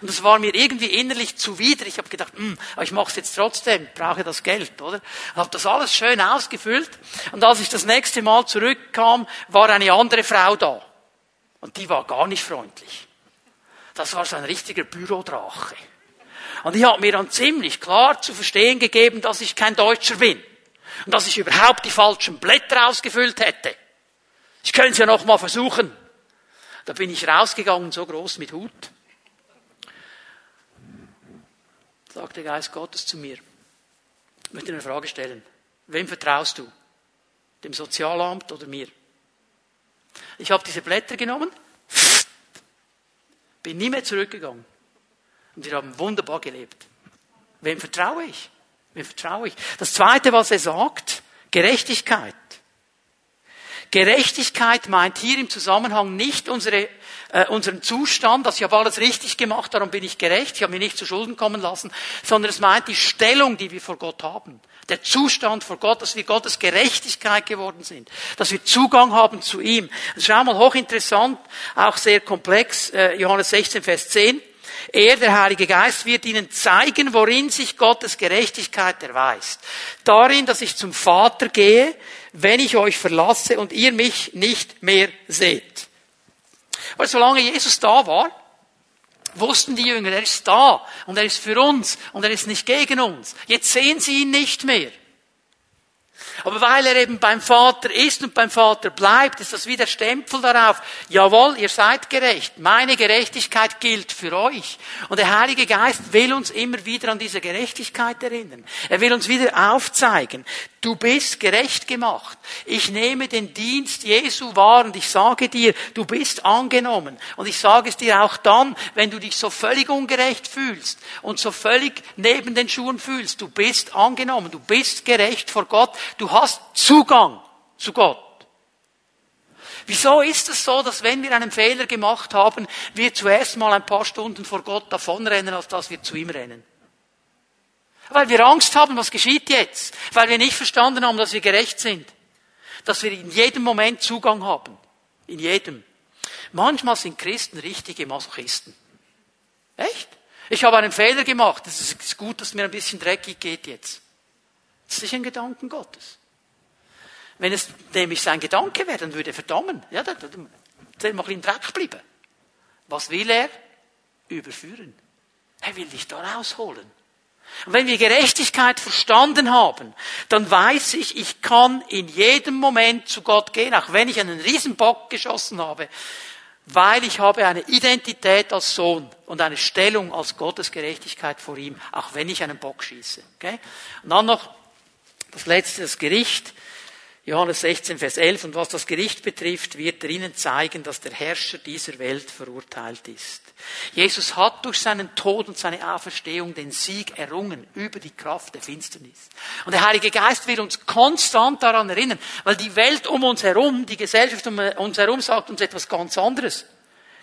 Und das war mir irgendwie innerlich zuwider. Ich habe gedacht, hm, aber ich mache es jetzt trotzdem, brauche das Geld, oder? Ich habe das alles schön ausgefüllt. Und als ich das nächste Mal zurückkam, war eine andere Frau da. Und die war gar nicht freundlich. Das war so ein richtiger Bürodrache. Und ich habe mir dann ziemlich klar zu verstehen gegeben, dass ich kein Deutscher bin. Und dass ich überhaupt die falschen Blätter ausgefüllt hätte. Ich könnte es ja noch mal versuchen. Da bin ich rausgegangen, so groß mit Hut. Sagt der Geist Gottes zu mir. Ich möchte eine Frage stellen. Wem vertraust du? Dem Sozialamt oder mir? Ich habe diese Blätter genommen, bin nie mehr zurückgegangen. Und wir haben wunderbar gelebt. Wem vertraue ich? Wem vertraue ich? Das zweite, was er sagt, Gerechtigkeit. Gerechtigkeit meint hier im Zusammenhang nicht unsere, äh, unseren Zustand, dass ich habe alles richtig gemacht, darum bin ich gerecht, ich habe mich nicht zu Schulden kommen lassen, sondern es meint die Stellung, die wir vor Gott haben. Der Zustand vor Gott, dass wir Gottes Gerechtigkeit geworden sind, dass wir Zugang haben zu ihm. schau mal, hochinteressant, auch sehr komplex, äh, Johannes 16, Vers 10. Er, der Heilige Geist, wird ihnen zeigen, worin sich Gottes Gerechtigkeit erweist. Darin, dass ich zum Vater gehe, wenn ich euch verlasse und ihr mich nicht mehr seht. Weil solange Jesus da war, wussten die Jünger, er ist da und er ist für uns und er ist nicht gegen uns. Jetzt sehen sie ihn nicht mehr. Aber weil er eben beim Vater ist und beim Vater bleibt, ist das wie der Stempel darauf. Jawohl, ihr seid gerecht. Meine Gerechtigkeit gilt für euch. Und der Heilige Geist will uns immer wieder an diese Gerechtigkeit erinnern. Er will uns wieder aufzeigen. Du bist gerecht gemacht. Ich nehme den Dienst Jesu wahr und ich sage dir, du bist angenommen. Und ich sage es dir auch dann, wenn du dich so völlig ungerecht fühlst und so völlig neben den Schuhen fühlst. Du bist angenommen. Du bist gerecht vor Gott. Du hast Zugang zu Gott. Wieso ist es so, dass wenn wir einen Fehler gemacht haben, wir zuerst mal ein paar Stunden vor Gott davonrennen, als dass wir zu ihm rennen? Weil wir Angst haben, was geschieht jetzt? Weil wir nicht verstanden haben, dass wir gerecht sind. Dass wir in jedem Moment Zugang haben. In jedem. Manchmal sind Christen richtige Masochisten. Echt? Ich habe einen Fehler gemacht. Es ist gut, dass mir ein bisschen dreckig geht jetzt. Das ist nicht ein Gedanken Gottes. Wenn es nämlich sein Gedanke wäre, dann würde er verdammen. Ja, dann, dann, dann mal in Dreck bleiben. Was will er? Überführen. Er will dich da rausholen. Und wenn wir Gerechtigkeit verstanden haben, dann weiß ich, ich kann in jedem Moment zu Gott gehen, auch wenn ich einen Riesenbock geschossen habe, weil ich habe eine Identität als Sohn und eine Stellung als Gottes Gerechtigkeit vor ihm, auch wenn ich einen Bock schieße. Okay? Und dann noch das letzte, das Gericht. Johannes 16, Vers 11. Und was das Gericht betrifft, wird er ihnen zeigen, dass der Herrscher dieser Welt verurteilt ist. Jesus hat durch seinen Tod und seine Auferstehung den Sieg errungen über die Kraft der Finsternis. Und der Heilige Geist will uns konstant daran erinnern, weil die Welt um uns herum, die Gesellschaft um uns herum sagt uns etwas ganz anderes.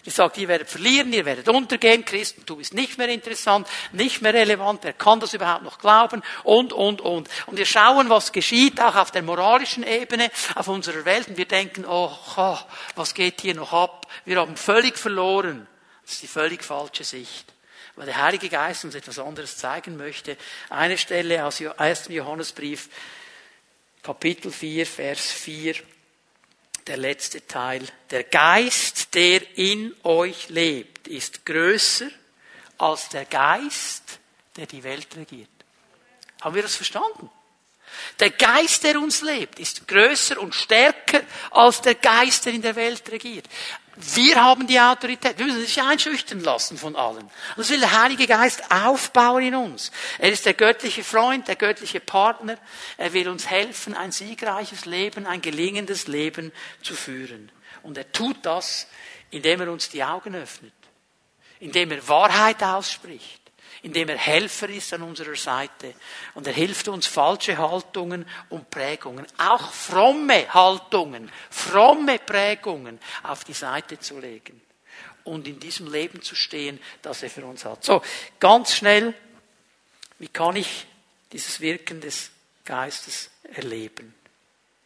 Die sagt, ihr werdet verlieren, ihr werdet untergehen, Christen, du bist nicht mehr interessant, nicht mehr relevant, wer kann das überhaupt noch glauben und, und, und. Und wir schauen, was geschieht, auch auf der moralischen Ebene, auf unserer Welt, und wir denken, oh, was geht hier noch ab? Wir haben völlig verloren. Das ist die völlig falsche Sicht. Weil der Heilige Geist uns etwas anderes zeigen möchte. Eine Stelle aus 1. Johannesbrief, Kapitel 4, Vers 4 der letzte Teil. Der Geist, der in euch lebt, ist größer als der Geist, der die Welt regiert. Haben wir das verstanden? Der Geist, der uns lebt, ist größer und stärker als der Geist, der in der Welt regiert. Wir haben die Autorität. Wir müssen uns nicht einschüchtern lassen von allen. Das will der Heilige Geist aufbauen in uns. Er ist der göttliche Freund, der göttliche Partner. Er will uns helfen, ein siegreiches Leben, ein gelingendes Leben zu führen. Und er tut das, indem er uns die Augen öffnet. Indem er Wahrheit ausspricht indem er Helfer ist an unserer Seite. Und er hilft uns, falsche Haltungen und Prägungen, auch fromme Haltungen, fromme Prägungen auf die Seite zu legen. Und in diesem Leben zu stehen, das er für uns hat. So, ganz schnell, wie kann ich dieses Wirken des Geistes erleben?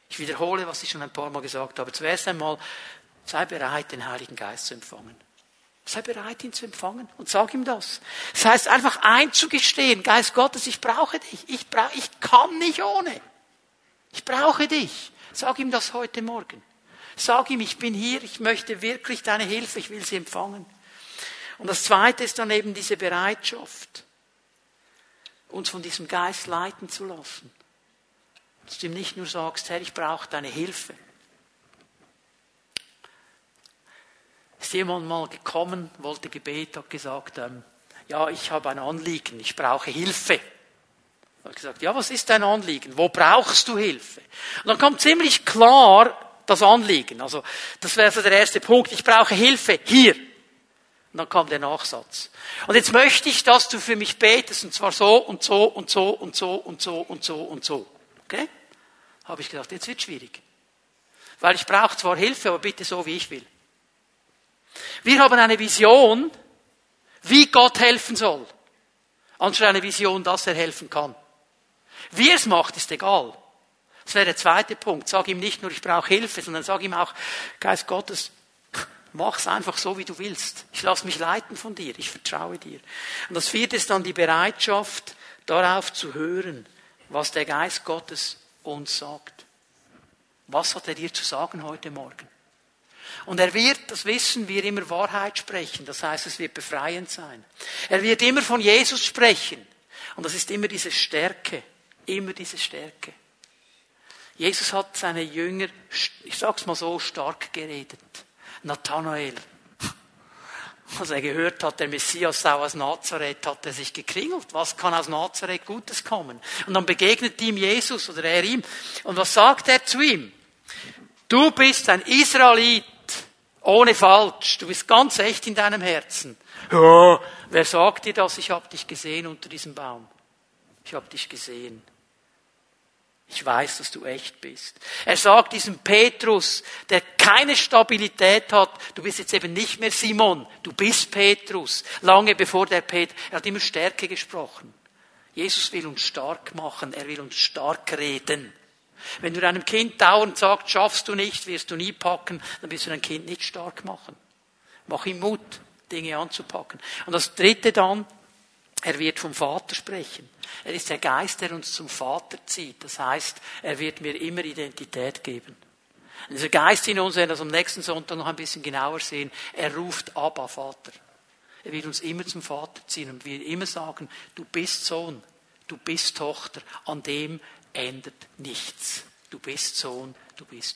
Ich wiederhole, was ich schon ein paar Mal gesagt habe. Zuerst einmal, sei bereit, den Heiligen Geist zu empfangen. Sei bereit, ihn zu empfangen und sag ihm das. Das heißt einfach einzugestehen, Geist Gottes, ich brauche dich. Ich, brauche, ich kann nicht ohne. Ich brauche dich. Sag ihm das heute Morgen. Sag ihm, ich bin hier, ich möchte wirklich deine Hilfe, ich will sie empfangen. Und das Zweite ist dann eben diese Bereitschaft, uns von diesem Geist leiten zu lassen. Dass du ihm nicht nur sagst, Herr, ich brauche deine Hilfe, ist jemand mal gekommen, wollte Gebet, hat gesagt, ähm, ja, ich habe ein Anliegen, ich brauche Hilfe. Hat gesagt, ja, was ist dein Anliegen? Wo brauchst du Hilfe? Und dann kommt ziemlich klar das Anliegen. Also, das wäre so der erste Punkt. Ich brauche Hilfe hier. Und dann kam der Nachsatz. Und jetzt möchte ich, dass du für mich betest, und zwar so und so und so und so und so und so und so. Okay? Habe ich gedacht, jetzt wird schwierig. Weil ich brauche zwar Hilfe, aber bitte so, wie ich will. Wir haben eine Vision, wie Gott helfen soll, anstatt eine Vision, dass er helfen kann. Wie er es macht, ist egal. Das wäre der zweite Punkt. Sag ihm nicht nur, ich brauche Hilfe, sondern sag ihm auch, Geist Gottes, mach's einfach so, wie du willst. Ich lasse mich leiten von dir. Ich vertraue dir. Und das vierte ist dann die Bereitschaft, darauf zu hören, was der Geist Gottes uns sagt. Was hat er dir zu sagen heute Morgen? Und er wird, das wissen wir, immer Wahrheit sprechen. Das heißt, es wird befreiend sein. Er wird immer von Jesus sprechen. Und das ist immer diese Stärke. Immer diese Stärke. Jesus hat seine Jünger, ich sag's mal so, stark geredet. Nathanael. Als er gehört hat, der Messias sei aus Nazareth, hat er sich gekringelt. Was kann aus Nazareth Gutes kommen? Und dann begegnet ihm Jesus oder er ihm. Und was sagt er zu ihm? Du bist ein Israelit ohne falsch. Du bist ganz echt in deinem Herzen. Ja, wer sagt dir das? Ich habe dich gesehen unter diesem Baum. Ich habe dich gesehen. Ich weiß, dass du echt bist. Er sagt diesem Petrus, der keine Stabilität hat, du bist jetzt eben nicht mehr Simon, du bist Petrus. Lange bevor der Petrus, er hat immer Stärke gesprochen. Jesus will uns stark machen, er will uns stark reden. Wenn du deinem Kind dauernd sagst, schaffst du nicht, wirst du nie packen, dann wirst du dein Kind nicht stark machen. Mach ihm Mut, Dinge anzupacken. Und das dritte dann, er wird vom Vater sprechen. Er ist der Geist, der uns zum Vater zieht. Das heißt, er wird mir immer Identität geben. Und dieser Geist in uns, werden wir das am nächsten Sonntag noch ein bisschen genauer sehen, er ruft Abba, Vater. Er wird uns immer zum Vater ziehen und wir immer sagen, du bist Sohn, du bist Tochter, an dem ändert nichts. Du bist Sohn, du bist.